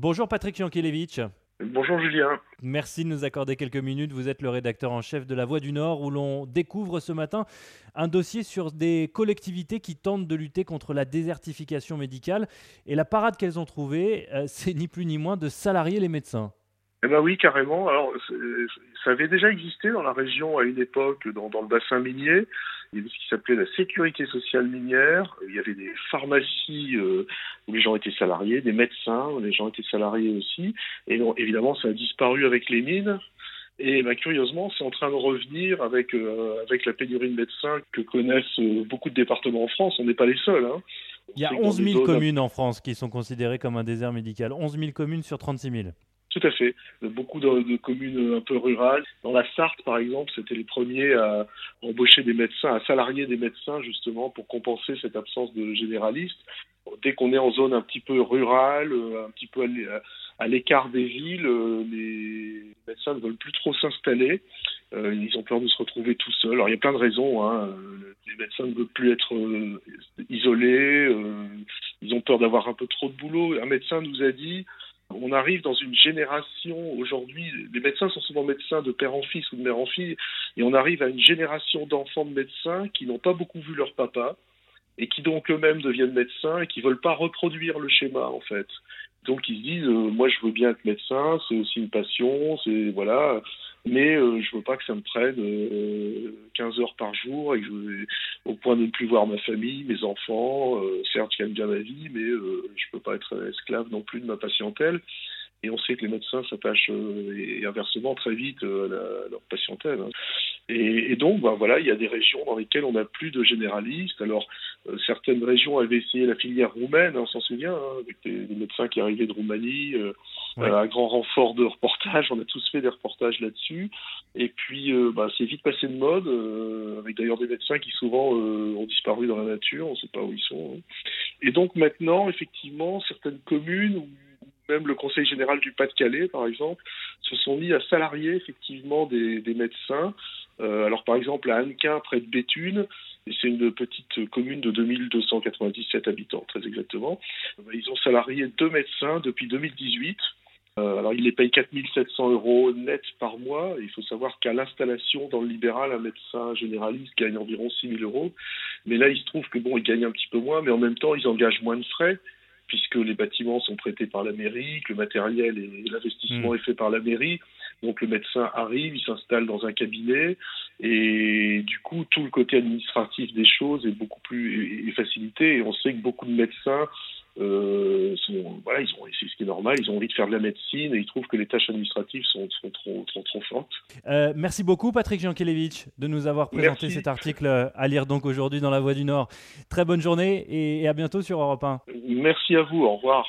Bonjour Patrick Jankelevitch. Bonjour Julien. Merci de nous accorder quelques minutes. Vous êtes le rédacteur en chef de La Voix du Nord où l'on découvre ce matin un dossier sur des collectivités qui tentent de lutter contre la désertification médicale. Et la parade qu'elles ont trouvée, euh, c'est ni plus ni moins de salarier les médecins. Eh ben oui, carrément. Alors, ça avait déjà existé dans la région à une époque, dans, dans le bassin minier. Il y avait ce qui s'appelait la sécurité sociale minière. Il y avait des pharmacies euh, où les gens étaient salariés, des médecins où les gens étaient salariés aussi. Et donc, évidemment, ça a disparu avec les mines. Et bah, curieusement, c'est en train de revenir avec, euh, avec la pénurie de médecins que connaissent euh, beaucoup de départements en France. On n'est pas les seuls. Hein. Il y a 11 000 communes en France qui sont considérées comme un désert médical. 11 000 communes sur 36 000. Tout à fait. Beaucoup de, communes un peu rurales. Dans la Sarthe, par exemple, c'était les premiers à embaucher des médecins, à salarier des médecins, justement, pour compenser cette absence de généralistes. Dès qu'on est en zone un petit peu rurale, euh, un petit peu à l'écart des villes, euh, les médecins ne veulent plus trop s'installer. Euh, ils ont peur de se retrouver tout seuls. Alors il y a plein de raisons. Hein. Les médecins ne veulent plus être isolés. ils ont peur d'avoir un peu trop de boulot. Un médecin nous a dit on arrive dans une génération aujourd'hui, les médecins sont souvent médecins de père en fils ou de mère en fille, et on arrive à une génération d'enfants de médecins qui n'ont pas beaucoup vu leur papa et qui donc eux-mêmes deviennent médecins et qui veulent pas reproduire le schéma en fait. Donc ils se disent, euh, moi je veux bien être médecin, c'est aussi une passion, c'est voilà, mais euh, je veux pas que ça me prenne 15 euh, heures par jour et que au point de ne plus voir ma famille, mes enfants. Euh, certes, je gagne bien ma vie, mais je peux pas être esclave non plus de ma patientèle. Et on sait que les médecins s'attachent et inversement très vite à, leur patientèle. Hein. Et, donc, ben voilà, il y a des régions dans lesquelles on n'a plus de généralistes. Alors, certaines régions avaient essayé la filière roumaine, hein, on s'en souvient, hein, avec des, médecins qui arrivaient de Roumanie, un grand renfort de reportages. On a tous fait des reportages là-dessus. Et puis, euh, bah, c'est vite passé de mode, euh, avec d'ailleurs des médecins qui souvent euh, ont disparu dans la nature. On ne sait pas où ils sont. Hein. Et donc maintenant, effectivement, certaines communes ou même le Conseil général du Pas-de-Calais, par exemple, se sont mis à salarier effectivement des, médecins. alors par exemple à Annequin, près de Béthune, c'est une petite commune de 2297 habitants, très exactement. Ils ont salarié deux médecins depuis 2018 euh, alors, il les paye 4700 euros net par mois. Il faut savoir qu'à l'installation dans le libéral, un médecin généraliste gagne environ 6000 euros. Mais là, il se trouve que bon, il gagne un petit peu moins, mais en même temps, ils engagent moins de frais puisque les bâtiments sont prêtés par la mairie, que le matériel et l'investissement mmh. est fait par la mairie. Donc le médecin arrive, il s'installe dans un cabinet et du coup tout le côté administratif des choses est beaucoup plus est facilité et on sait que beaucoup de médecins euh, sont, voilà, ils ont, c'est ce qui est normal, ils ont envie de faire de la médecine et ils trouvent que les tâches administratives sont, sont trop, trop, trop fortes. Euh, merci beaucoup, Patrick Jankelevitch, de nous avoir présenté cet article à lire donc aujourd'hui dans La Voix du Nord. Très bonne journée et, et à bientôt sur Europe 1. Merci à vous, au revoir.